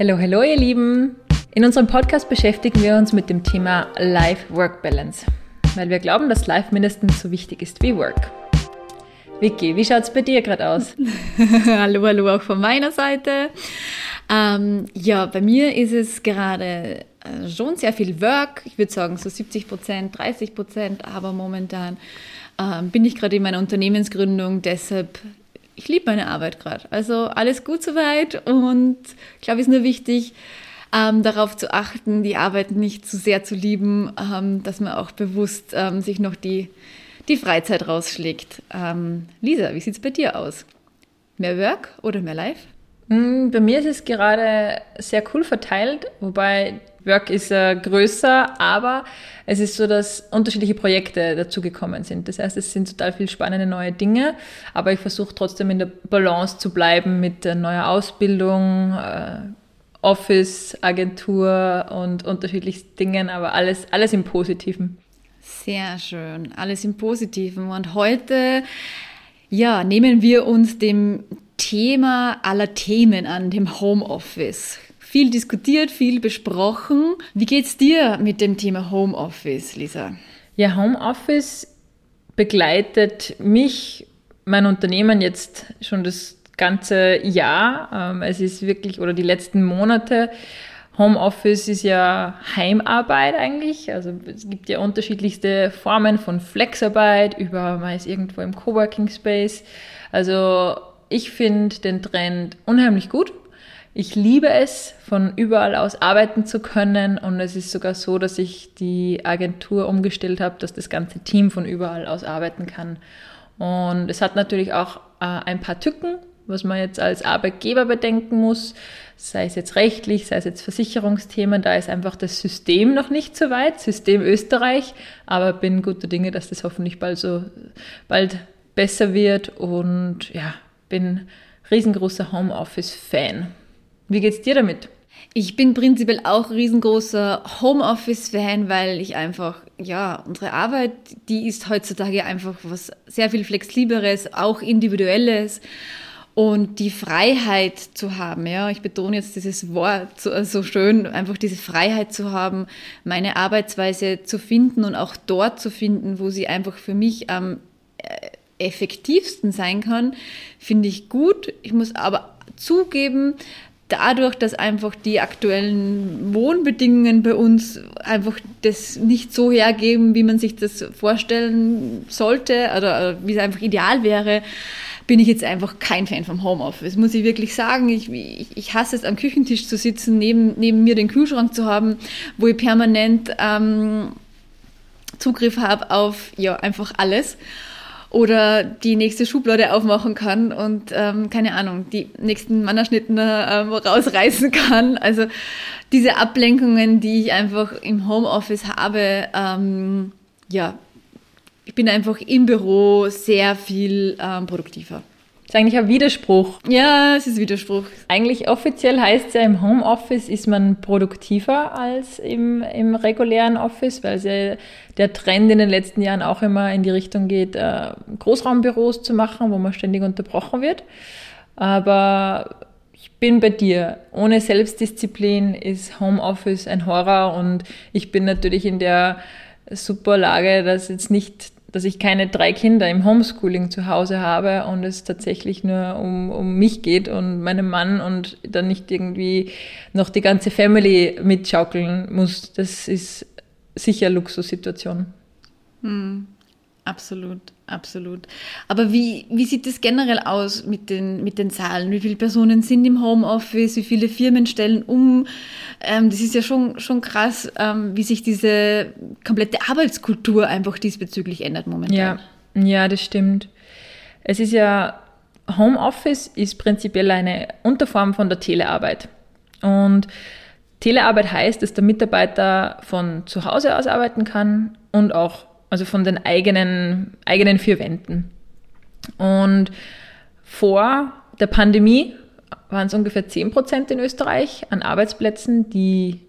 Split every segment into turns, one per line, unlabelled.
Hallo, hallo ihr Lieben. In unserem Podcast beschäftigen wir uns mit dem Thema Life-Work-Balance, weil wir glauben, dass Life mindestens so wichtig ist wie Work. Vicky, wie schaut es bei dir gerade aus?
hallo, hallo auch von meiner Seite. Ähm, ja, bei mir ist es gerade äh, schon sehr viel Work. Ich würde sagen so 70 Prozent, 30 Prozent, aber momentan ähm, bin ich gerade in meiner Unternehmensgründung, deshalb ich liebe meine Arbeit gerade. Also alles gut soweit und ich glaube, es ist nur wichtig, ähm, darauf zu achten, die Arbeit nicht zu sehr zu lieben, ähm, dass man auch bewusst ähm, sich noch die, die Freizeit rausschlägt. Ähm, Lisa, wie sieht es bei dir aus? Mehr Work oder mehr Life?
Hm, bei mir ist es gerade sehr cool verteilt, wobei Work ist äh, größer, aber es ist so, dass unterschiedliche Projekte dazugekommen sind. Das heißt, es sind total viele spannende neue Dinge, aber ich versuche trotzdem in der Balance zu bleiben mit äh, neuer Ausbildung, äh, Office, Agentur und unterschiedlichsten Dingen, aber alles, alles im Positiven.
Sehr schön, alles im Positiven. Und heute, ja, nehmen wir uns dem Thema aller Themen an, dem Homeoffice viel diskutiert, viel besprochen. Wie geht's dir mit dem Thema Homeoffice, Lisa?
Ja, Homeoffice begleitet mich, mein Unternehmen jetzt schon das ganze Jahr. Ähm, es ist wirklich, oder die letzten Monate. Homeoffice ist ja Heimarbeit eigentlich. Also es gibt ja unterschiedlichste Formen von Flexarbeit über, man ist irgendwo im Coworking Space. Also ich finde den Trend unheimlich gut. Ich liebe es, von überall aus arbeiten zu können und es ist sogar so, dass ich die Agentur umgestellt habe, dass das ganze Team von überall aus arbeiten kann. Und es hat natürlich auch äh, ein paar Tücken, was man jetzt als Arbeitgeber bedenken muss, sei es jetzt rechtlich, sei es jetzt Versicherungsthemen, da ist einfach das System noch nicht so weit, System Österreich, aber bin guter Dinge, dass das hoffentlich bald so bald besser wird und ja, bin riesengroßer Homeoffice-Fan. Wie geht's dir damit?
Ich bin prinzipiell auch riesengroßer Homeoffice-Fan, weil ich einfach, ja, unsere Arbeit, die ist heutzutage einfach was sehr viel flexibleres, auch individuelles. Und die Freiheit zu haben, ja, ich betone jetzt dieses Wort so, so schön, einfach diese Freiheit zu haben, meine Arbeitsweise zu finden und auch dort zu finden, wo sie einfach für mich am äh, effektivsten sein kann, finde ich gut. Ich muss aber zugeben, dadurch, dass einfach die aktuellen Wohnbedingungen bei uns einfach das nicht so hergeben, wie man sich das vorstellen sollte oder wie es einfach ideal wäre, bin ich jetzt einfach kein Fan vom Homeoffice. Muss ich wirklich sagen, ich, ich, ich hasse es, am Küchentisch zu sitzen, neben, neben mir den Kühlschrank zu haben, wo ich permanent ähm, Zugriff habe auf ja, einfach alles oder die nächste Schublade aufmachen kann und ähm, keine Ahnung, die nächsten Mannerschnitten ähm, rausreißen kann. Also diese Ablenkungen, die ich einfach im Homeoffice habe, ähm, ja, ich bin einfach im Büro sehr viel ähm, produktiver.
Das ist eigentlich ein Widerspruch.
Ja, es ist Widerspruch.
Eigentlich offiziell heißt es ja, im Homeoffice ist man produktiver als im, im regulären Office, weil ja der Trend in den letzten Jahren auch immer in die Richtung geht, äh, Großraumbüros zu machen, wo man ständig unterbrochen wird. Aber ich bin bei dir. Ohne Selbstdisziplin ist Homeoffice ein Horror und ich bin natürlich in der super Lage, dass jetzt nicht dass ich keine drei Kinder im Homeschooling zu Hause habe und es tatsächlich nur um, um mich geht und meinen Mann und dann nicht irgendwie noch die ganze Family mitschaukeln muss. Das ist sicher Luxussituation.
Hm. Absolut, absolut. Aber wie, wie sieht es generell aus mit den, mit den Zahlen? Wie viele Personen sind im Homeoffice? Wie viele Firmen stellen um? Ähm, das ist ja schon, schon krass, ähm, wie sich diese komplette Arbeitskultur einfach diesbezüglich ändert momentan.
Ja, ja, das stimmt. Es ist ja, Homeoffice ist prinzipiell eine Unterform von der Telearbeit. Und Telearbeit heißt, dass der Mitarbeiter von zu Hause aus arbeiten kann und auch also von den eigenen, eigenen vier Wänden. Und vor der Pandemie waren es ungefähr 10 Prozent in Österreich an Arbeitsplätzen, die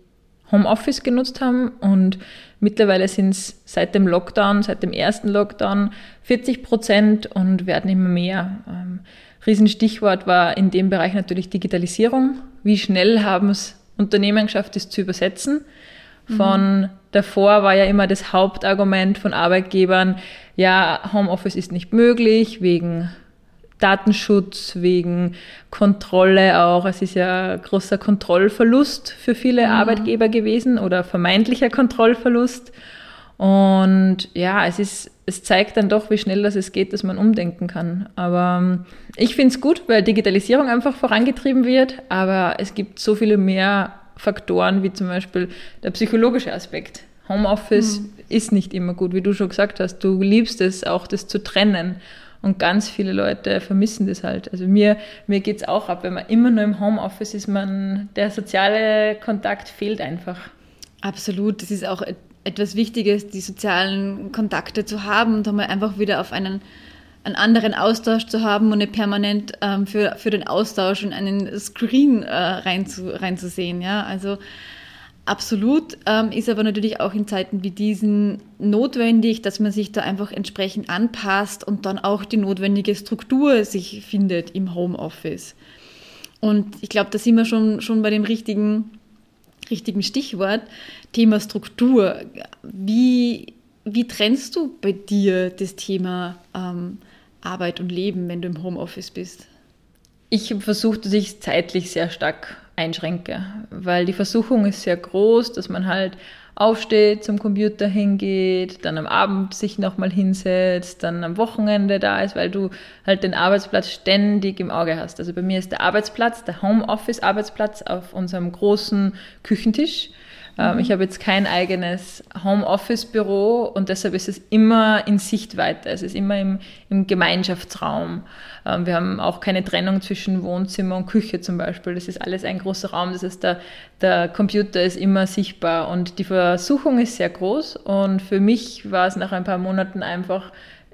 Homeoffice genutzt haben und mittlerweile sind es seit dem Lockdown, seit dem ersten Lockdown 40 Prozent und werden immer mehr. Ähm, Riesenstichwort war in dem Bereich natürlich Digitalisierung. Wie schnell haben es Unternehmen geschafft, das zu übersetzen? Von mhm. davor war ja immer das Hauptargument von Arbeitgebern, ja, Homeoffice ist nicht möglich wegen Datenschutz, wegen Kontrolle auch. Es ist ja großer Kontrollverlust für viele mhm. Arbeitgeber gewesen oder vermeintlicher Kontrollverlust. Und ja, es ist, es zeigt dann doch, wie schnell das es geht, dass man umdenken kann. Aber ähm, ich finde es gut, weil Digitalisierung einfach vorangetrieben wird, aber es gibt so viele mehr Faktoren, wie zum Beispiel der psychologische Aspekt. Homeoffice mhm. ist nicht immer gut, wie du schon gesagt hast. Du liebst es auch, das zu trennen. Und ganz viele Leute vermissen das halt. Also mir, mir geht es auch ab, wenn man immer nur im Homeoffice ist, man, der soziale Kontakt fehlt einfach.
Absolut. Das ist auch etwas Wichtiges, die sozialen Kontakte zu haben und einmal einfach wieder auf einen, einen anderen Austausch zu haben und nicht permanent ähm, für, für den Austausch in einen Screen äh, reinzu, reinzusehen. Ja? Also absolut ähm, ist aber natürlich auch in Zeiten wie diesen notwendig, dass man sich da einfach entsprechend anpasst und dann auch die notwendige Struktur sich findet im Homeoffice. Und ich glaube, da sind wir schon, schon bei dem richtigen richtigen Stichwort, Thema Struktur. Wie, wie trennst du bei dir das Thema ähm, Arbeit und Leben, wenn du im Homeoffice bist?
Ich habe dass ich zeitlich sehr stark einschränke, weil die Versuchung ist sehr groß, dass man halt aufsteht, zum Computer hingeht, dann am Abend sich nochmal hinsetzt, dann am Wochenende da ist, weil du halt den Arbeitsplatz ständig im Auge hast. Also bei mir ist der Arbeitsplatz, der Homeoffice-Arbeitsplatz auf unserem großen Küchentisch. Mhm. Ich habe jetzt kein eigenes Homeoffice-Büro und deshalb ist es immer in Sichtweite. Es ist immer im, im Gemeinschaftsraum. Ähm, wir haben auch keine Trennung zwischen Wohnzimmer und Küche zum Beispiel. Das ist alles ein großer Raum. Das heißt, der, der Computer ist immer sichtbar und die Versuchung ist sehr groß. Und für mich war es nach ein paar Monaten einfach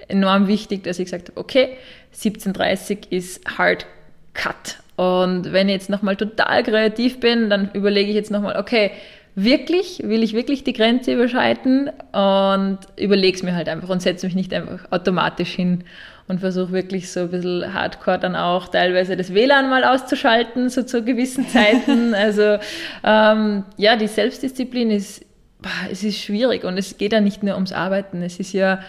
enorm wichtig, dass ich gesagt habe, okay, 17.30 ist Hard Cut. Und wenn ich jetzt nochmal total kreativ bin, dann überlege ich jetzt nochmal, okay, wirklich, will ich wirklich die Grenze überschreiten und überlege es mir halt einfach und setze mich nicht einfach automatisch hin und versuche wirklich so ein bisschen hardcore dann auch teilweise das WLAN mal auszuschalten, so zu gewissen Zeiten. also ähm, ja, die Selbstdisziplin ist, boah, es ist schwierig und es geht ja nicht nur ums Arbeiten, es ist ja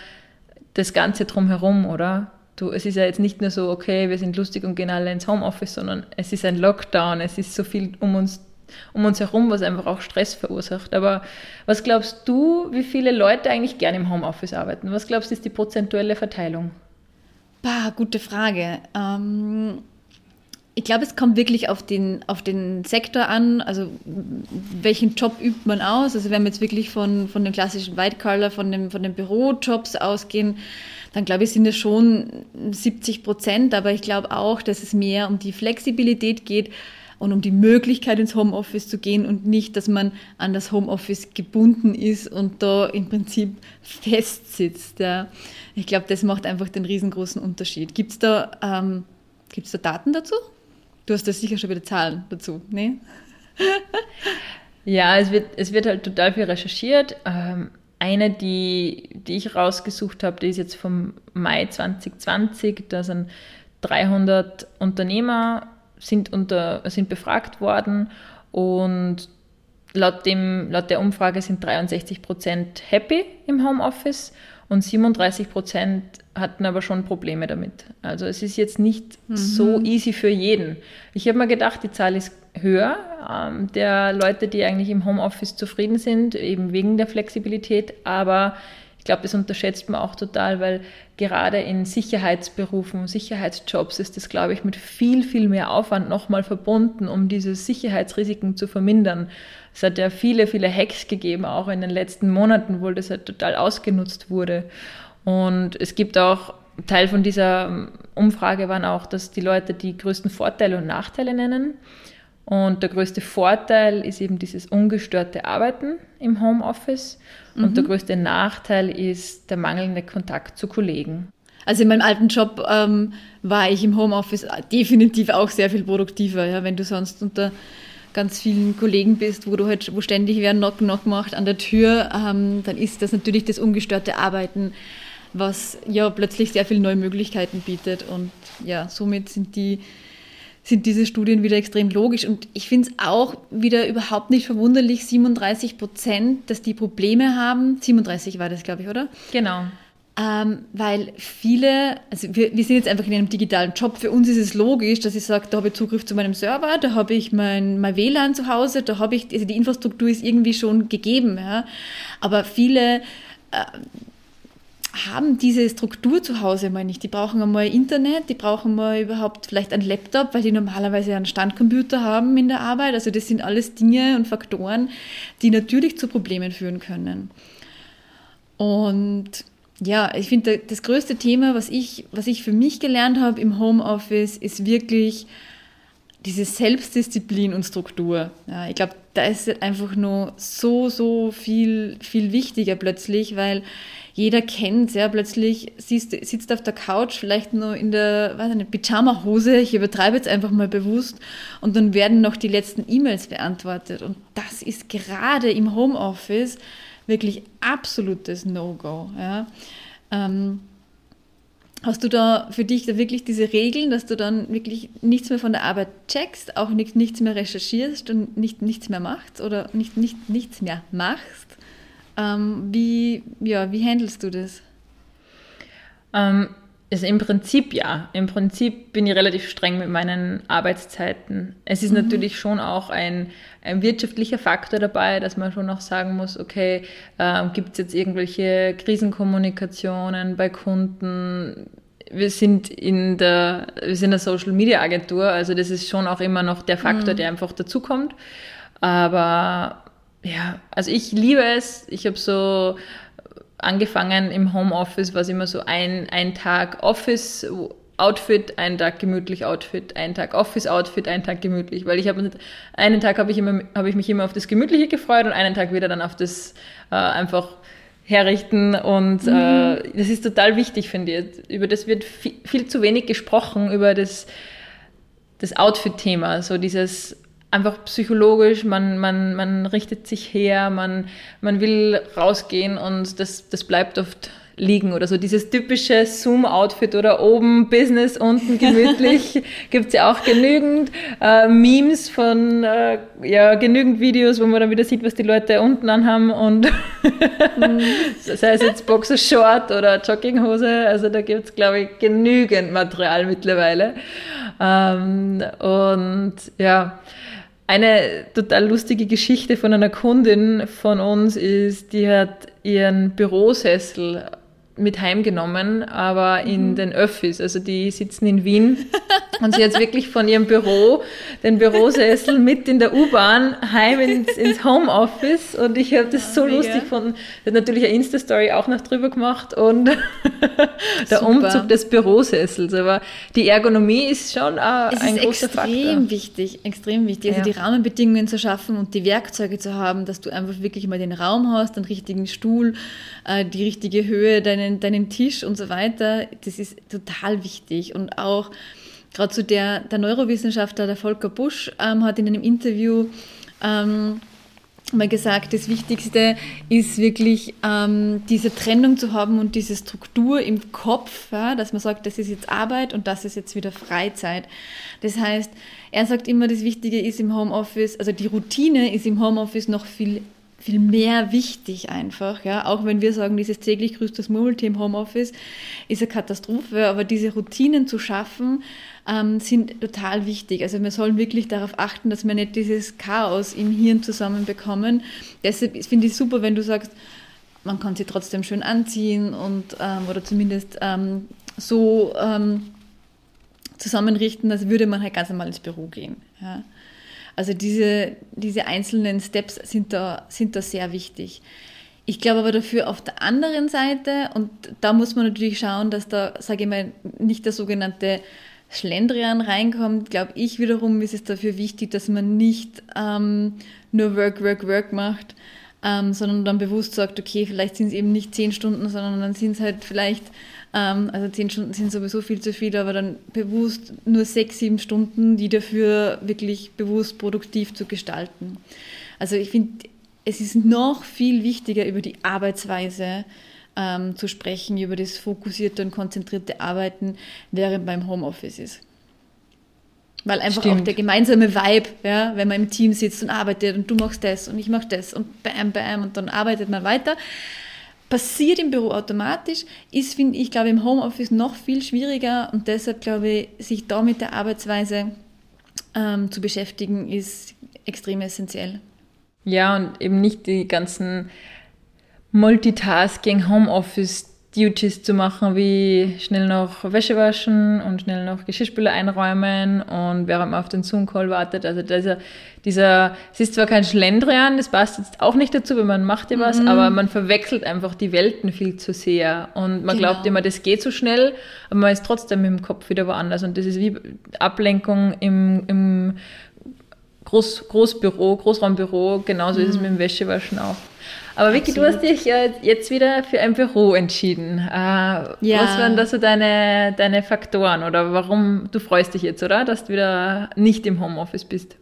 das Ganze drumherum, oder? Du, es ist ja jetzt nicht nur so, okay, wir sind lustig und gehen alle ins Homeoffice, sondern es ist ein Lockdown, es ist so viel um uns um uns herum, was einfach auch Stress verursacht. Aber was glaubst du, wie viele Leute eigentlich gerne im Homeoffice arbeiten? Was glaubst du, ist die prozentuelle Verteilung?
Bah, gute Frage. Ähm, ich glaube, es kommt wirklich auf den, auf den Sektor an, also welchen Job übt man aus. Also wenn wir jetzt wirklich von, von dem klassischen White Collar, von, dem, von den Bürojobs ausgehen, dann glaube ich, sind es schon 70 Prozent. Aber ich glaube auch, dass es mehr um die Flexibilität geht, und um die Möglichkeit ins Homeoffice zu gehen und nicht, dass man an das Homeoffice gebunden ist und da im Prinzip festsitzt. Ja. Ich glaube, das macht einfach den riesengroßen Unterschied. Gibt es da, ähm, gibt's da Daten dazu? Du hast da sicher schon wieder Zahlen dazu, ne?
ja, es wird, es wird halt total viel recherchiert. Ähm, eine, die, die ich rausgesucht habe, die ist jetzt vom Mai 2020. Da sind 300 Unternehmer sind, unter, sind befragt worden und laut, dem, laut der Umfrage sind 63 Prozent happy im Homeoffice und 37 Prozent hatten aber schon Probleme damit. Also es ist jetzt nicht mhm. so easy für jeden. Ich habe mir gedacht, die Zahl ist höher ähm, der Leute, die eigentlich im Homeoffice zufrieden sind, eben wegen der Flexibilität, aber glaube, das unterschätzt man auch total, weil gerade in Sicherheitsberufen, Sicherheitsjobs ist das, glaube ich, mit viel, viel mehr Aufwand nochmal verbunden, um diese Sicherheitsrisiken zu vermindern. Es hat ja viele, viele Hacks gegeben, auch in den letzten Monaten, wo das halt total ausgenutzt wurde. Und es gibt auch, Teil von dieser Umfrage waren auch, dass die Leute die größten Vorteile und Nachteile nennen. Und der größte Vorteil ist eben dieses ungestörte Arbeiten im Homeoffice. Und mhm. der größte Nachteil ist der mangelnde Kontakt zu Kollegen.
Also in meinem alten Job ähm, war ich im Homeoffice definitiv auch sehr viel produktiver. Ja, wenn du sonst unter ganz vielen Kollegen bist, wo du halt, wo ständig wer Knock Knock macht an der Tür, ähm, dann ist das natürlich das ungestörte Arbeiten was ja plötzlich sehr viele neue Möglichkeiten bietet. Und ja, somit sind die sind diese Studien wieder extrem logisch. Und ich finde es auch wieder überhaupt nicht verwunderlich, 37 Prozent, dass die Probleme haben. 37 war das, glaube ich, oder?
Genau.
Ähm, weil viele, also wir, wir sind jetzt einfach in einem digitalen Job. Für uns ist es logisch, dass ich sage, da habe ich Zugriff zu meinem Server, da habe ich mein, mein WLAN zu Hause, da habe ich, also die Infrastruktur ist irgendwie schon gegeben. Ja. Aber viele äh, haben diese Struktur zu Hause mal nicht. Die brauchen einmal Internet, die brauchen mal überhaupt vielleicht einen Laptop, weil die normalerweise einen Standcomputer haben in der Arbeit. Also das sind alles Dinge und Faktoren, die natürlich zu Problemen führen können. Und ja, ich finde, das größte Thema, was ich, was ich für mich gelernt habe im Homeoffice, ist wirklich diese Selbstdisziplin und Struktur. Ja, ich glaube, da ist einfach nur so, so viel, viel wichtiger plötzlich, weil jeder kennt, ja, plötzlich siehst, sitzt auf der Couch, vielleicht nur in der, weiß nicht, Pyjama-Hose, ich übertreibe jetzt einfach mal bewusst, und dann werden noch die letzten E-Mails beantwortet. Und das ist gerade im Homeoffice wirklich absolutes No-Go. Ja. Ähm, Hast du da für dich da wirklich diese Regeln, dass du dann wirklich nichts mehr von der Arbeit checkst, auch nicht, nichts mehr recherchierst und nicht, nichts mehr machst oder nicht, nicht, nichts mehr machst? Ähm, wie, ja, wie handelst du das?
Ähm, also im Prinzip ja. Im Prinzip bin ich relativ streng mit meinen Arbeitszeiten. Es ist mhm. natürlich schon auch ein, ein wirtschaftlicher Faktor dabei, dass man schon auch sagen muss, okay, äh, gibt es jetzt irgendwelche Krisenkommunikationen bei Kunden? Wir sind in der, wir sind eine Social Media Agentur, also das ist schon auch immer noch der Faktor, mhm. der einfach dazukommt. Aber ja, also ich liebe es. Ich habe so angefangen im Homeoffice, war es immer so ein, ein Tag Office Outfit, ein Tag gemütlich Outfit, ein Tag Office Outfit, ein Tag gemütlich, weil ich habe einen Tag habe ich immer habe ich mich immer auf das gemütliche gefreut und einen Tag wieder dann auf das äh, einfach herrichten und mhm. äh, das ist total wichtig finde ich. Über das wird viel, viel zu wenig gesprochen über das das Outfit-Thema, so dieses einfach psychologisch, man, man, man richtet sich her, man, man will rausgehen und das, das bleibt oft liegen oder so. Dieses typische Zoom-Outfit oder oben Business, unten gemütlich gibt es ja auch genügend äh, Memes von, äh, ja, genügend Videos, wo man dann wieder sieht, was die Leute unten anhaben und mhm. sei es jetzt Boxershort oder Jogginghose, also da gibt es, glaube ich, genügend Material mittlerweile. Ähm, und ja, eine total lustige Geschichte von einer Kundin von uns ist, die hat ihren Bürosessel mit heimgenommen, aber in mhm. den Öffis. Also die sitzen in Wien und sie hat wirklich von ihrem Büro den Bürosessel mit in der U-Bahn heim ins, ins Homeoffice und ich habe das so Mega. lustig gefunden. Hat natürlich eine Insta-Story auch noch drüber gemacht und der Super. Umzug des Bürosessels. Aber die Ergonomie ist schon ein, es ein ist großer
extrem
Faktor.
wichtig, extrem wichtig. Also ja. die Rahmenbedingungen zu schaffen und die Werkzeuge zu haben, dass du einfach wirklich mal den Raum hast, den richtigen Stuhl, äh, die richtige Höhe, deinen, deinen Tisch und so weiter. Das ist total wichtig. Und auch gerade so der, der Neurowissenschaftler, der Volker Busch, ähm, hat in einem Interview ähm, mal gesagt, das Wichtigste ist wirklich ähm, diese Trennung zu haben und diese Struktur im Kopf, ja, dass man sagt, das ist jetzt Arbeit und das ist jetzt wieder Freizeit. Das heißt, er sagt immer, das Wichtige ist im Homeoffice, also die Routine ist im Homeoffice noch viel viel mehr wichtig einfach. Ja? Auch wenn wir sagen, dieses täglich grüßt das Murmeltier im Homeoffice ist eine Katastrophe, aber diese Routinen zu schaffen, ähm, sind total wichtig. Also wir sollen wirklich darauf achten, dass wir nicht dieses Chaos im Hirn zusammenbekommen. Deshalb finde ich super, wenn du sagst, man kann sie trotzdem schön anziehen und ähm, oder zumindest ähm, so ähm, zusammenrichten, als würde man halt ganz normal ins Büro gehen. Ja? Also diese, diese einzelnen Steps sind da, sind da sehr wichtig. Ich glaube aber dafür auf der anderen Seite, und da muss man natürlich schauen, dass da, sage ich mal, nicht der sogenannte Schlendrian reinkommt, glaube ich wiederum ist es dafür wichtig, dass man nicht ähm, nur Work, Work, Work macht, ähm, sondern dann bewusst sagt, okay, vielleicht sind es eben nicht zehn Stunden, sondern dann sind es halt vielleicht also zehn Stunden sind sowieso viel zu viel, aber dann bewusst nur sechs, sieben Stunden, die dafür wirklich bewusst produktiv zu gestalten. Also ich finde, es ist noch viel wichtiger über die Arbeitsweise ähm, zu sprechen über das fokussierte und konzentrierte Arbeiten während beim Homeoffice ist. Weil einfach Stimmt. auch der gemeinsame Vibe, ja, wenn man im Team sitzt und arbeitet und du machst das und ich mach das und bam, bam und dann arbeitet man weiter. Passiert im Büro automatisch, ist, finde ich, glaube im Homeoffice noch viel schwieriger und deshalb glaube ich, sich da mit der Arbeitsweise ähm, zu beschäftigen, ist extrem essentiell.
Ja, und eben nicht die ganzen Multitasking, Homeoffice Duties zu machen, wie schnell noch Wäsche waschen und schnell noch Geschirrspüler einräumen und während man auf den Zoom-Call wartet. Also dieser, dieser, es ist zwar kein Schlendrian, das passt jetzt auch nicht dazu, wenn man macht ja was, mhm. aber man verwechselt einfach die Welten viel zu sehr und man genau. glaubt immer, das geht so schnell, aber man ist trotzdem im Kopf wieder woanders und das ist wie Ablenkung im, im Groß, Großbüro, Großraumbüro, genauso mhm. ist es mhm. mit dem Wäschewaschen auch. Aber Vicky, du hast dich jetzt wieder für ein Büro entschieden. Äh, ja. Was waren da so deine, deine Faktoren oder warum du freust dich jetzt, oder? Dass du wieder nicht im Homeoffice bist?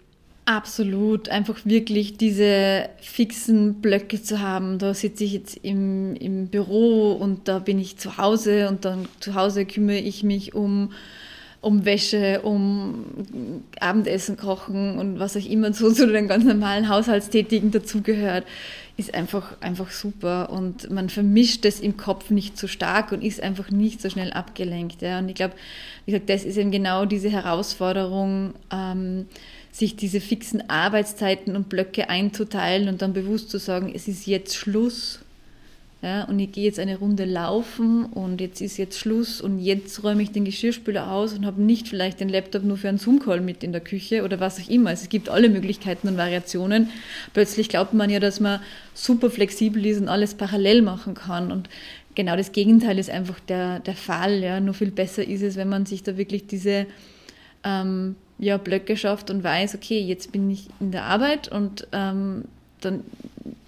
Absolut, einfach wirklich diese fixen Blöcke zu haben. Da sitze ich jetzt im, im Büro und da bin ich zu Hause und dann zu Hause kümmere ich mich um um Wäsche, um Abendessen kochen und was auch immer so zu den ganz normalen Haushaltstätigen dazugehört, ist einfach, einfach super und man vermischt es im Kopf nicht so stark und ist einfach nicht so schnell abgelenkt. Ja. Und ich glaube, wie gesagt, das ist eben genau diese Herausforderung, ähm, sich diese fixen Arbeitszeiten und Blöcke einzuteilen und dann bewusst zu sagen, es ist jetzt Schluss ja, und ich gehe jetzt eine Runde laufen und jetzt ist jetzt Schluss und jetzt räume ich den Geschirrspüler aus und habe nicht vielleicht den Laptop nur für einen Zoom-Call mit in der Küche oder was auch immer. Also es gibt alle Möglichkeiten und Variationen. Plötzlich glaubt man ja, dass man super flexibel ist und alles parallel machen kann. Und genau das Gegenteil ist einfach der, der Fall. Ja. Nur viel besser ist es, wenn man sich da wirklich diese ähm, ja, Blöcke schafft und weiß, okay, jetzt bin ich in der Arbeit und ähm, dann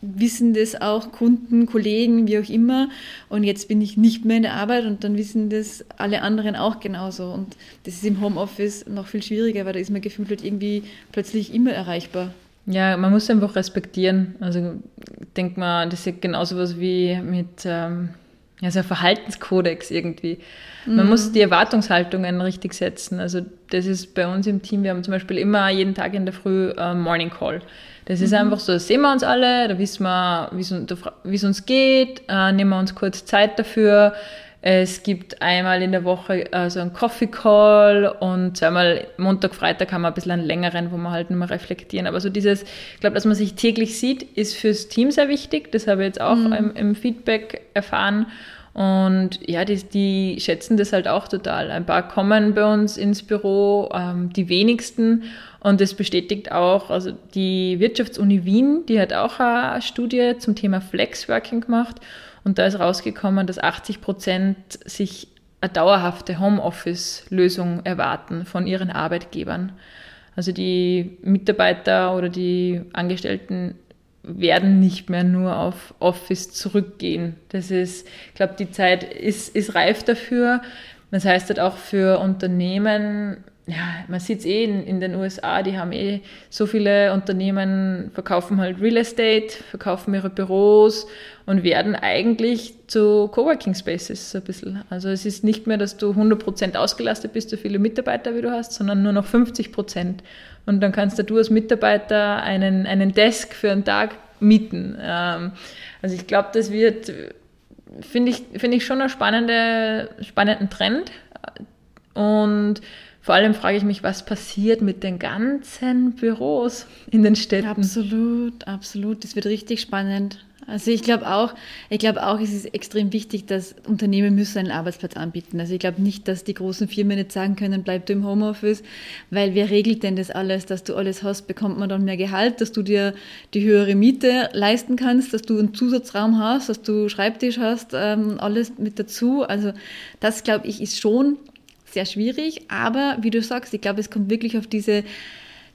wissen das auch Kunden, Kollegen, wie auch immer. Und jetzt bin ich nicht mehr in der Arbeit und dann wissen das alle anderen auch genauso. Und das ist im Homeoffice noch viel schwieriger, weil da ist man gefühlt halt irgendwie plötzlich immer erreichbar.
Ja, man muss einfach respektieren. Also denkt man, das ist genauso was wie mit ähm, ja, so ein Verhaltenskodex irgendwie. Man mhm. muss die Erwartungshaltungen richtig setzen. Also das ist bei uns im Team, wir haben zum Beispiel immer jeden Tag in der Früh äh, Morning Call. Das ist mhm. einfach so, da sehen wir uns alle, da wissen wir, wie es uns geht, äh, nehmen wir uns kurz Zeit dafür. Es gibt einmal in der Woche äh, so einen Coffee Call und zweimal Montag, Freitag haben wir ein bisschen einen längeren, wo wir halt nur mal reflektieren. Aber so dieses, ich glaube, dass man sich täglich sieht, ist fürs Team sehr wichtig. Das habe ich jetzt auch mhm. im, im Feedback erfahren. Und ja, die, die, schätzen das halt auch total. Ein paar kommen bei uns ins Büro, ähm, die wenigsten. Und das bestätigt auch, also die Wirtschaftsuni Wien, die hat auch eine Studie zum Thema Flexworking gemacht. Und da ist rausgekommen, dass 80 Prozent sich eine dauerhafte Homeoffice-Lösung erwarten von ihren Arbeitgebern. Also die Mitarbeiter oder die Angestellten werden nicht mehr nur auf Office zurückgehen. Das ist, ich glaube, die Zeit ist, ist reif dafür. Das heißt halt auch für Unternehmen, ja, man sieht es eh in, in, den USA, die haben eh so viele Unternehmen, verkaufen halt Real Estate, verkaufen ihre Büros und werden eigentlich zu Coworking Spaces so ein bisschen. Also es ist nicht mehr, dass du 100% ausgelastet bist, so viele Mitarbeiter wie du hast, sondern nur noch 50%. Und dann kannst du als Mitarbeiter einen, einen Desk für einen Tag mieten. Ähm, also ich glaube, das wird, finde ich, finde ich schon einen spannende, spannenden Trend. Und vor allem frage ich mich, was passiert mit den ganzen Büros in den Städten?
Absolut, absolut. Das wird richtig spannend. Also ich glaube auch, ich glaube auch, es ist extrem wichtig, dass Unternehmen müssen einen Arbeitsplatz anbieten. Also ich glaube nicht, dass die großen Firmen nicht sagen können, bleib du im Homeoffice, weil wer regelt denn das alles, dass du alles hast, bekommt man dann mehr Gehalt, dass du dir die höhere Miete leisten kannst, dass du einen Zusatzraum hast, dass du Schreibtisch hast, ähm, alles mit dazu. Also das glaube ich ist schon sehr schwierig, aber wie du sagst, ich glaube, es kommt wirklich auf diese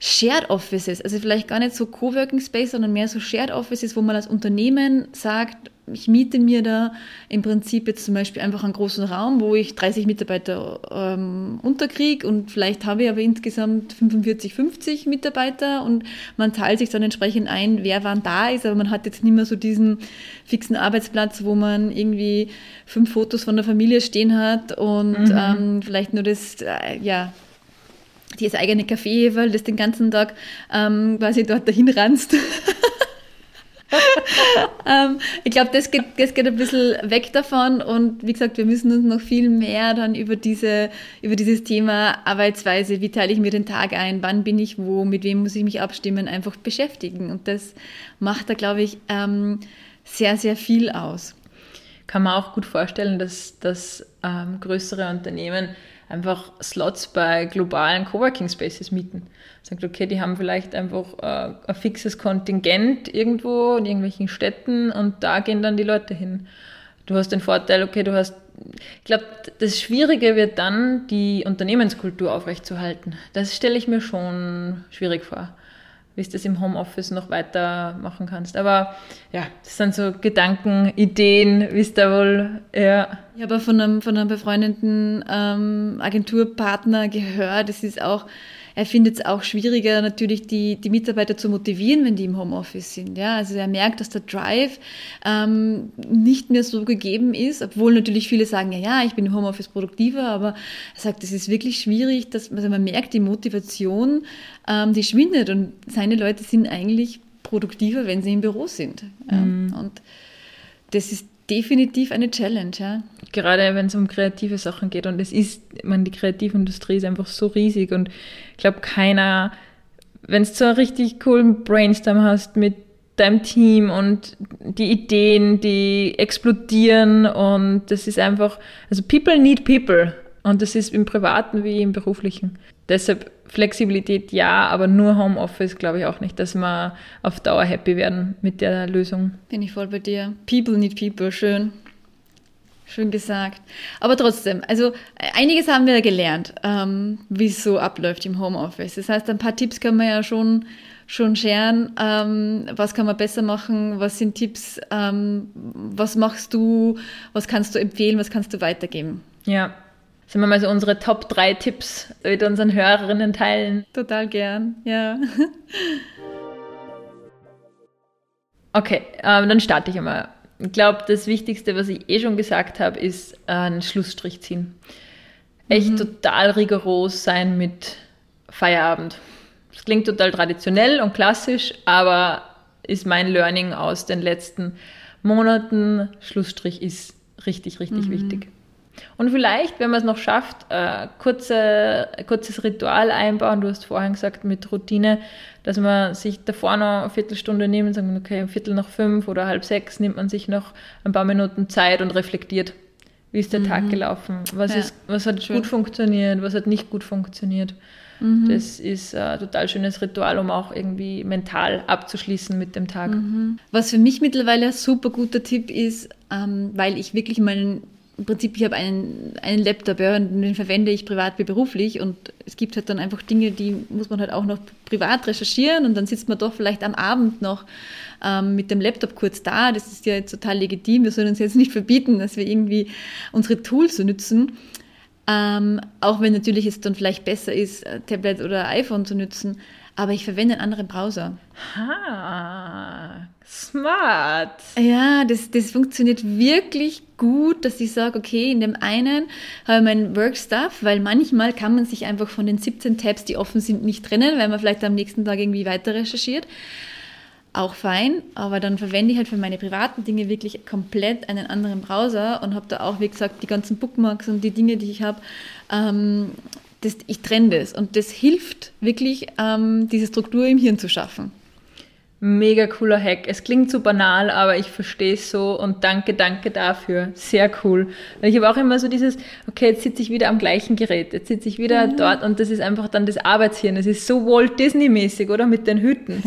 Shared Offices, also vielleicht gar nicht so Coworking Space, sondern mehr so Shared Offices, wo man als Unternehmen sagt, ich miete mir da im Prinzip jetzt zum Beispiel einfach einen großen Raum, wo ich 30 Mitarbeiter ähm, unterkriege und vielleicht habe ich aber insgesamt 45, 50 Mitarbeiter und man teilt sich dann entsprechend ein, wer wann da ist, aber man hat jetzt nicht mehr so diesen fixen Arbeitsplatz, wo man irgendwie fünf Fotos von der Familie stehen hat und mhm. ähm, vielleicht nur das, äh, ja, das eigene Kaffee, weil das den ganzen Tag ähm, quasi dort dahin ranzt. ähm, ich glaube, das geht, das geht ein bisschen weg davon und wie gesagt, wir müssen uns noch viel mehr dann über, diese, über dieses Thema Arbeitsweise, wie teile ich mir den Tag ein, wann bin ich wo, mit wem muss ich mich abstimmen, einfach beschäftigen. Und das macht da, glaube ich, ähm, sehr, sehr viel aus.
Kann man auch gut vorstellen, dass, dass ähm, größere Unternehmen einfach Slots bei globalen Coworking Spaces mieten. Sagt, okay, die haben vielleicht einfach äh, ein fixes Kontingent irgendwo in irgendwelchen Städten und da gehen dann die Leute hin. Du hast den Vorteil, okay, du hast, ich glaube, das Schwierige wird dann, die Unternehmenskultur aufrechtzuerhalten. Das stelle ich mir schon schwierig vor wie du das im Homeoffice noch weitermachen kannst. Aber ja, das sind so Gedanken, Ideen, wie es da wohl, ja.
Ich habe von einem, von einem befreundeten ähm, Agenturpartner gehört, es ist auch er findet es auch schwieriger, natürlich die, die Mitarbeiter zu motivieren, wenn die im Homeoffice sind. Ja, also er merkt, dass der Drive ähm, nicht mehr so gegeben ist, obwohl natürlich viele sagen, ja, ja, ich bin im Homeoffice produktiver, aber er sagt, es ist wirklich schwierig, dass also man merkt, die Motivation, ähm, die schwindet und seine Leute sind eigentlich produktiver, wenn sie im Büro sind. Mhm. Und das ist definitiv eine Challenge, ja.
Gerade wenn es um kreative Sachen geht. Und es ist, meine, die Kreativindustrie ist einfach so riesig und ich glaube, keiner, wenn es so einen richtig coolen Brainstorm hast mit deinem Team und die Ideen, die explodieren und das ist einfach, also people need people und das ist im privaten wie im beruflichen. Deshalb Flexibilität ja, aber nur Homeoffice glaube ich auch nicht, dass wir auf Dauer happy werden mit der Lösung.
Bin ich voll bei dir. People need people, schön. Schön gesagt. Aber trotzdem, also einiges haben wir gelernt, ähm, wie es so abläuft im Homeoffice. Das heißt, ein paar Tipps können wir ja schon, schon scheren. Ähm, was kann man besser machen? Was sind Tipps? Ähm, was machst du? Was kannst du empfehlen? Was kannst du weitergeben?
Ja, Sollen wir mal so unsere Top 3 Tipps mit unseren Hörerinnen teilen?
Total gern, ja.
okay, ähm, dann starte ich einmal. Ich glaube, das Wichtigste, was ich eh schon gesagt habe, ist äh, einen Schlussstrich ziehen. Echt mhm. total rigoros sein mit Feierabend. Das klingt total traditionell und klassisch, aber ist mein Learning aus den letzten Monaten. Schlussstrich ist richtig, richtig mhm. wichtig. Und vielleicht, wenn man es noch schafft, äh, kurze, kurzes Ritual einbauen. Du hast vorhin gesagt mit Routine, dass man sich davor noch eine Viertelstunde nimmt und sagt, okay, ein Viertel nach fünf oder halb sechs nimmt man sich noch ein paar Minuten Zeit und reflektiert. Wie ist der mhm. Tag gelaufen? Was, ja, ist, was hat schön. gut funktioniert? Was hat nicht gut funktioniert? Mhm. Das ist ein total schönes Ritual, um auch irgendwie mental abzuschließen mit dem Tag. Mhm.
Was für mich mittlerweile ein super guter Tipp ist, ähm, weil ich wirklich meinen im Prinzip, ich habe einen, einen Laptop, ja, und den verwende ich privat wie beruflich und es gibt halt dann einfach Dinge, die muss man halt auch noch privat recherchieren und dann sitzt man doch vielleicht am Abend noch ähm, mit dem Laptop kurz da. Das ist ja total legitim. Wir sollen uns jetzt nicht verbieten, dass wir irgendwie unsere Tools nutzen. Ähm, auch wenn natürlich es dann vielleicht besser ist, äh, Tablet oder iPhone zu nutzen aber ich verwende einen anderen Browser.
Ha, smart.
Ja, das, das funktioniert wirklich gut, dass ich sage, okay, in dem einen habe ich mein Workstuff, weil manchmal kann man sich einfach von den 17 Tabs, die offen sind, nicht trennen, weil man vielleicht am nächsten Tag irgendwie weiter recherchiert. Auch fein, aber dann verwende ich halt für meine privaten Dinge wirklich komplett einen anderen Browser und habe da auch, wie gesagt, die ganzen Bookmarks und die Dinge, die ich habe, ähm, das, ich trenne das. Und das hilft wirklich, ähm, diese Struktur im Hirn zu schaffen.
Mega cooler Hack. Es klingt so banal, aber ich verstehe es so und danke, danke dafür. Sehr cool. Weil ich habe auch immer so dieses, okay, jetzt sitze ich wieder am gleichen Gerät, jetzt sitze ich wieder mhm. dort und das ist einfach dann das Arbeitshirn. Es ist so Walt Disney-mäßig, oder? Mit den Hüten.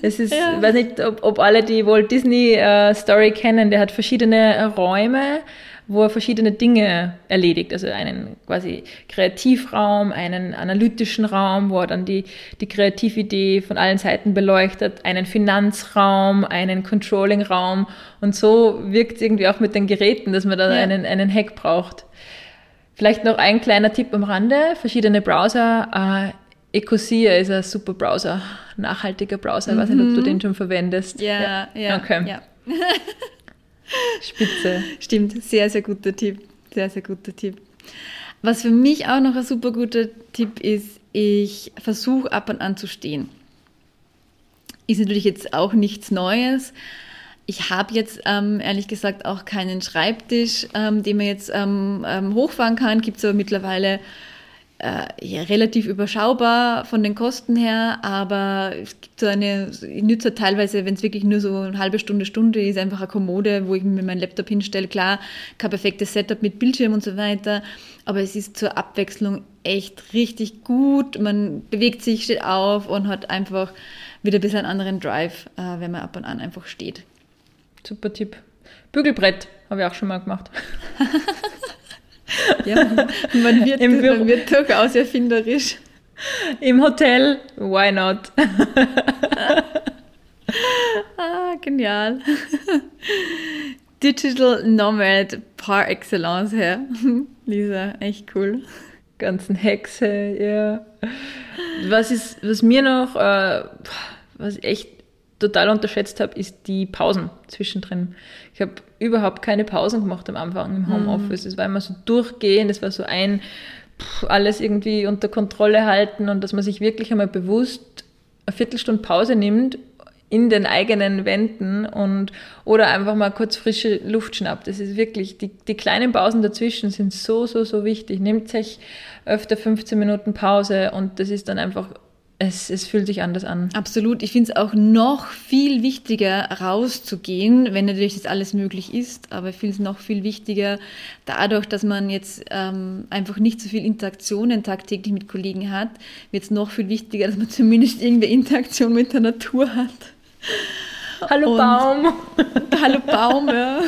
Es ist, ja. ich weiß nicht, ob, ob alle die Walt Disney äh, Story kennen, der hat verschiedene Räume wo er verschiedene Dinge erledigt. Also einen quasi Kreativraum, einen analytischen Raum, wo er dann die, die Kreatividee von allen Seiten beleuchtet, einen Finanzraum, einen Controlling-Raum. Und so wirkt es irgendwie auch mit den Geräten, dass man da ja. einen, einen Hack braucht. Vielleicht noch ein kleiner Tipp am Rande, verschiedene Browser. Äh, Ecosia ist ein super Browser, nachhaltiger Browser. Ich weiß nicht, ob du mhm. den schon verwendest.
Ja, ja. ja okay. Ja.
Spitze.
Stimmt, sehr, sehr guter Tipp. Sehr, sehr guter Tipp. Was für mich auch noch ein super guter Tipp ist, ich versuche ab und an zu stehen. Ist natürlich jetzt auch nichts Neues. Ich habe jetzt ähm, ehrlich gesagt auch keinen Schreibtisch, ähm, den man jetzt ähm, ähm hochfahren kann. Gibt es aber mittlerweile äh, ja, relativ überschaubar von den Kosten her, aber es gibt so eine, ich nütze teilweise, wenn es wirklich nur so eine halbe Stunde, Stunde ist, einfach eine Kommode, wo ich mir meinen Laptop hinstelle. Klar, kein perfektes Setup mit Bildschirm und so weiter, aber es ist zur Abwechslung echt richtig gut. Man bewegt sich, steht auf und hat einfach wieder ein bisschen einen anderen Drive, äh, wenn man ab und an einfach steht.
Super Tipp. Bügelbrett habe ich auch schon mal gemacht.
Ja, man wird, Im man wird durchaus erfinderisch.
Im Hotel, why not?
ah, genial. Digital Nomad par excellence, ja. Lisa, echt cool.
Ganzen Hexe, ja. Was, ist, was mir noch, äh, was echt total unterschätzt habe, ist die Pausen zwischendrin. Ich habe überhaupt keine Pausen gemacht am Anfang im Homeoffice. Mhm. Es war immer so durchgehend, es war so ein pff, alles irgendwie unter Kontrolle halten und dass man sich wirklich einmal bewusst eine Viertelstunde Pause nimmt in den eigenen Wänden und oder einfach mal kurz frische Luft schnappt. Das ist wirklich, die, die kleinen Pausen dazwischen sind so, so, so wichtig. Nehmt euch öfter 15 Minuten Pause und das ist dann einfach es, es fühlt sich anders an.
Absolut. Ich finde es auch noch viel wichtiger, rauszugehen, wenn natürlich das alles möglich ist. Aber ich finde es noch viel wichtiger, dadurch, dass man jetzt ähm, einfach nicht so viel Interaktionen tagtäglich mit Kollegen hat, wird es noch viel wichtiger, dass man zumindest irgendeine Interaktion mit der Natur hat.
Hallo Und, Baum.
Hallo Baum, ja.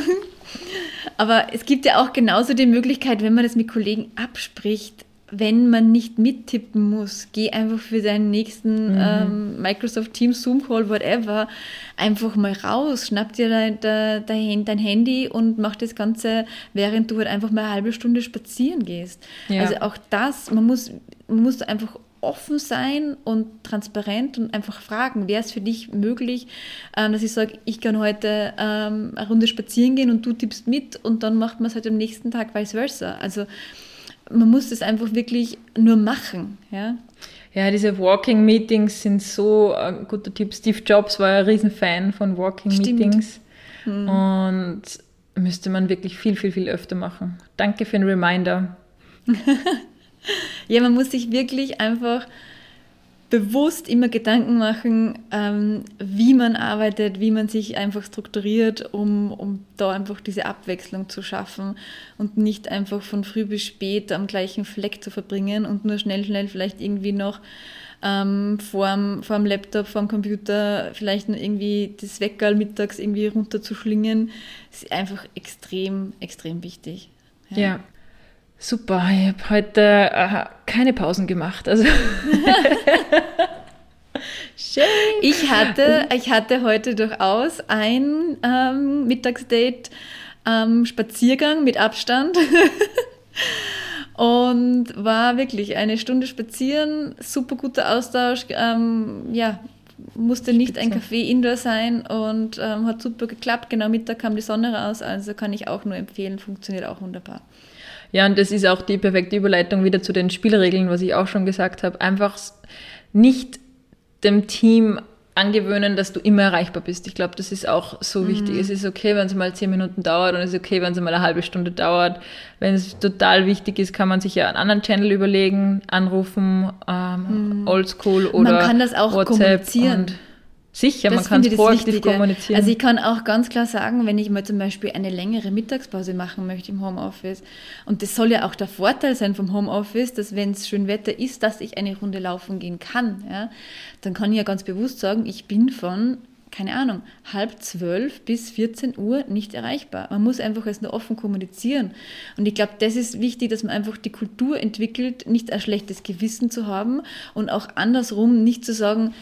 Aber es gibt ja auch genauso die Möglichkeit, wenn man das mit Kollegen abspricht, wenn man nicht mittippen muss, geh einfach für deinen nächsten mhm. ähm, Microsoft Teams, Zoom Call, whatever, einfach mal raus, schnapp dir dein, dein, dein, Handy und mach das Ganze, während du halt einfach mal eine halbe Stunde spazieren gehst. Ja. Also auch das, man muss, man muss einfach offen sein und transparent und einfach fragen, wäre es für dich möglich, ähm, dass ich sage, ich kann heute ähm, eine Runde spazieren gehen und du tippst mit und dann macht man es halt am nächsten Tag vice versa. Also man muss das einfach wirklich nur machen. Ja,
ja diese Walking Meetings sind so ein guter Tipp. Steve Jobs war ein Riesenfan von Walking Stimmt. Meetings. Hm. Und müsste man wirklich viel, viel, viel öfter machen. Danke für den Reminder.
ja, man muss sich wirklich einfach bewusst immer Gedanken machen, ähm, wie man arbeitet, wie man sich einfach strukturiert, um, um da einfach diese Abwechslung zu schaffen und nicht einfach von früh bis spät am gleichen Fleck zu verbringen und nur schnell, schnell vielleicht irgendwie noch ähm, vorm, vorm Laptop, vorm Computer vielleicht nur irgendwie das Weckerl mittags irgendwie runterzuschlingen, ist einfach extrem, extrem wichtig.
ja. ja. Super, ich habe heute äh, keine Pausen gemacht. Also
Schön. Ich hatte, ich hatte heute durchaus ein ähm, Mittagsdate, ähm, Spaziergang mit Abstand. Und war wirklich eine Stunde spazieren, super guter Austausch. Ähm, ja, musste nicht Spitze. ein Café indoor sein und ähm, hat super geklappt. Genau Mittag kam die Sonne raus, also kann ich auch nur empfehlen, funktioniert auch wunderbar.
Ja, und das ist auch die perfekte Überleitung wieder zu den Spielregeln, was ich auch schon gesagt habe. Einfach nicht dem Team angewöhnen, dass du immer erreichbar bist. Ich glaube, das ist auch so mhm. wichtig. Es ist okay, wenn es mal zehn Minuten dauert und es ist okay, wenn es mal eine halbe Stunde dauert. Wenn es total wichtig ist, kann man sich ja einen anderen Channel überlegen, anrufen, ähm, mhm. Oldschool oder
Man kann das auch WhatsApp kommunizieren.
Sicher, das man kann es proaktiv Wichtige. kommunizieren.
Also ich kann auch ganz klar sagen, wenn ich mal zum Beispiel eine längere Mittagspause machen möchte im Homeoffice, und das soll ja auch der Vorteil sein vom Homeoffice, dass wenn es schön Wetter ist, dass ich eine Runde laufen gehen kann, ja, dann kann ich ja ganz bewusst sagen, ich bin von keine Ahnung, halb zwölf bis 14 Uhr nicht erreichbar. Man muss einfach es nur offen kommunizieren. Und ich glaube, das ist wichtig, dass man einfach die Kultur entwickelt, nicht ein schlechtes Gewissen zu haben und auch andersrum nicht zu sagen,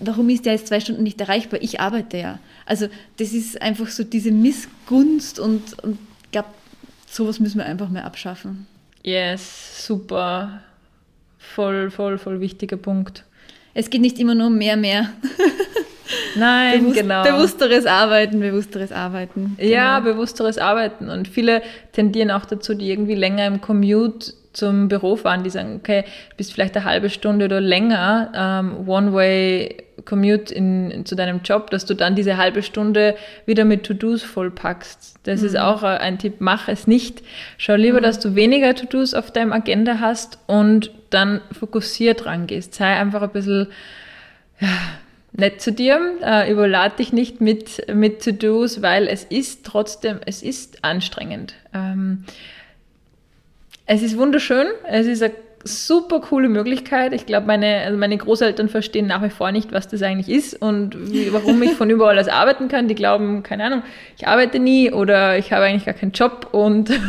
warum ist der jetzt zwei Stunden nicht erreichbar? Ich arbeite ja. Also das ist einfach so diese Missgunst und, und ich glaube, sowas müssen wir einfach mehr abschaffen.
Yes, super. Voll, voll, voll wichtiger Punkt.
Es geht nicht immer nur um mehr, mehr.
Nein,
Bewusst,
genau.
Bewussteres Arbeiten, bewussteres Arbeiten.
Genau. Ja, bewussteres Arbeiten. Und viele tendieren auch dazu, die irgendwie länger im Commute zum Büro fahren, die sagen, okay, bist vielleicht eine halbe Stunde oder länger ähm, One-Way-Commute in, in, zu deinem Job, dass du dann diese halbe Stunde wieder mit To-Dos vollpackst. Das mhm. ist auch ein Tipp, mach es nicht. Schau lieber, mhm. dass du weniger To-Dos auf deinem Agenda hast und dann fokussiert rangehst. Sei einfach ein bisschen ja, nett zu dir, äh, überlad dich nicht mit, mit To-Dos, weil es ist trotzdem, es ist anstrengend. Ähm, es ist wunderschön, es ist eine super coole Möglichkeit. Ich glaube, meine, also meine Großeltern verstehen nach wie vor nicht, was das eigentlich ist und wie, warum ich von überall aus arbeiten kann. Die glauben, keine Ahnung, ich arbeite nie oder ich habe eigentlich gar keinen Job und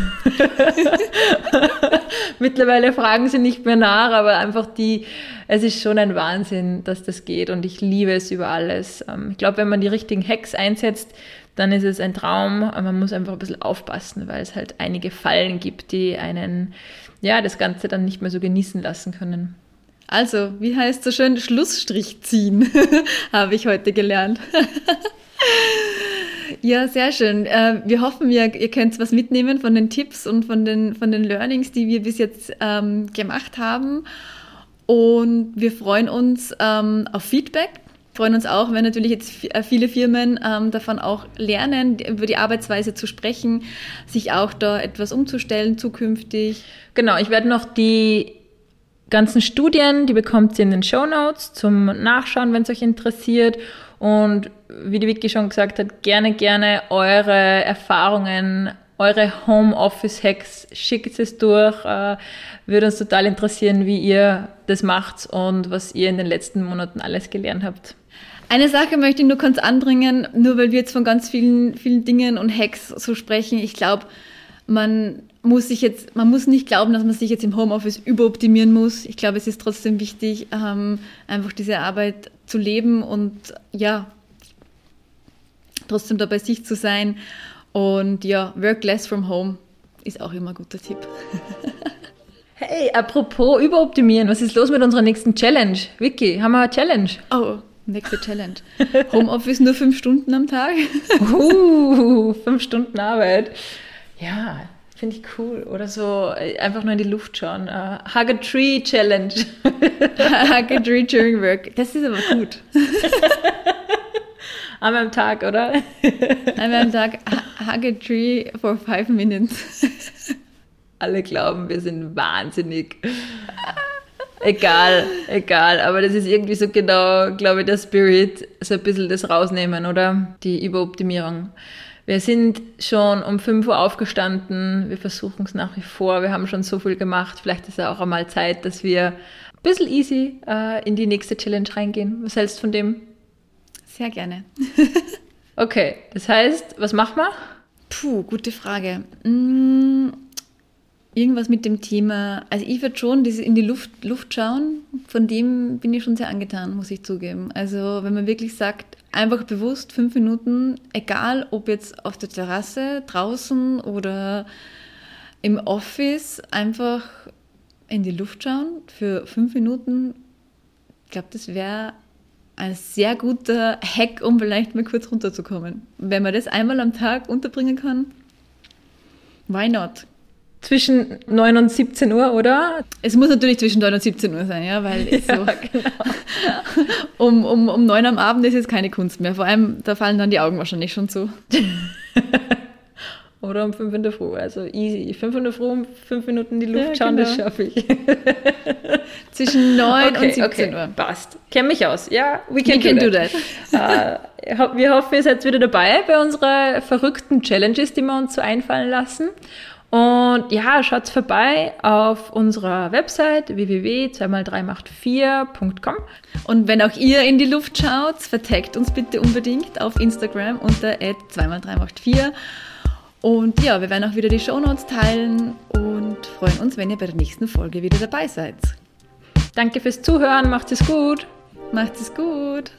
mittlerweile fragen sie nicht mehr nach, aber einfach die, es ist schon ein Wahnsinn, dass das geht und ich liebe es über alles. Ähm, ich glaube, wenn man die richtigen Hacks einsetzt, dann ist es ein Traum. Aber man muss einfach ein bisschen aufpassen, weil es halt einige Fallen gibt, die einen, ja, das Ganze dann nicht mehr so genießen lassen können.
Also, wie heißt so schön, Schlussstrich ziehen, habe ich heute gelernt. ja, sehr schön. Äh, wir hoffen, ihr, ihr könnt was mitnehmen von den Tipps und von den, von den Learnings, die wir bis jetzt ähm, gemacht haben. Und wir freuen uns ähm, auf Feedback freuen uns auch, wenn natürlich jetzt äh, viele Firmen ähm, davon auch lernen, über die Arbeitsweise zu sprechen, sich auch da etwas umzustellen zukünftig.
Genau, ich werde noch die ganzen Studien, die bekommt ihr in den Show Notes zum Nachschauen, wenn es euch interessiert. Und wie die Vicky schon gesagt hat, gerne, gerne eure Erfahrungen eure Homeoffice-Hacks, schickt es durch. Äh, würde uns total interessieren, wie ihr das macht und was ihr in den letzten Monaten alles gelernt habt.
Eine Sache möchte ich nur kurz anbringen, nur weil wir jetzt von ganz vielen, vielen Dingen und Hacks so sprechen. Ich glaube, man muss sich jetzt, man muss nicht glauben, dass man sich jetzt im Homeoffice überoptimieren muss. Ich glaube, es ist trotzdem wichtig, ähm, einfach diese Arbeit zu leben und ja, trotzdem da bei sich zu sein. Und ja, work less from home ist auch immer ein guter Tipp.
hey, apropos überoptimieren, was ist los mit unserer nächsten Challenge? Vicky, haben wir eine Challenge?
Oh, nächste Challenge. Homeoffice nur fünf Stunden am Tag?
uh, fünf Stunden Arbeit. Ja, finde ich cool. Oder so äh, einfach nur in die Luft schauen. Uh, Hug a Tree Challenge.
Hug a Tree during work. Das ist aber gut.
Einmal am Tag, oder?
Einmal am Tag, hug a tree for five minutes.
Alle glauben, wir sind wahnsinnig. egal, egal. Aber das ist irgendwie so genau, glaube ich, der Spirit, so ein bisschen das rausnehmen, oder? Die Überoptimierung. Wir sind schon um 5 Uhr aufgestanden. Wir versuchen es nach wie vor. Wir haben schon so viel gemacht. Vielleicht ist es auch einmal Zeit, dass wir ein bisschen easy äh, in die nächste Challenge reingehen. Was hältst du von dem?
Sehr gerne.
okay, das heißt, was machen wir?
Puh, gute Frage. Hm, irgendwas mit dem Thema, also ich würde schon diese in die Luft, Luft schauen, von dem bin ich schon sehr angetan, muss ich zugeben. Also wenn man wirklich sagt, einfach bewusst fünf Minuten, egal ob jetzt auf der Terrasse, draußen oder im Office, einfach in die Luft schauen für fünf Minuten, ich glaube, das wäre ein sehr guter Hack, um vielleicht mal kurz runterzukommen. Wenn man das einmal am Tag unterbringen kann, why not?
Zwischen 9 und 17 Uhr, oder?
Es muss natürlich zwischen 9 und 17 Uhr sein, ja, weil ja, so genau. um, um, um 9 am Abend ist jetzt keine Kunst mehr. Vor allem, da fallen dann die Augen wahrscheinlich schon zu.
Oder um 5 in der Früh. Also easy. 5 in der Früh, um 5 Minuten in die Luft ja, schauen, genau. das schaffe ich.
Zwischen 9 okay, und 17
okay.
Uhr.
Passt. Kenn mich aus. Ja, we can,
we can do, that.
Do that. uh, wir hoffen, ihr seid wieder dabei bei unseren verrückten Challenges, die wir uns so einfallen lassen. Und ja, schaut vorbei auf unserer Website www.2x3macht4.com.
Und wenn auch ihr in die Luft schaut, vertagt uns bitte unbedingt auf Instagram unter 2x3macht4. Und ja, wir werden auch wieder die Shownotes teilen und freuen uns, wenn ihr bei der nächsten Folge wieder dabei seid.
Danke fürs Zuhören, macht es gut.
Macht es gut.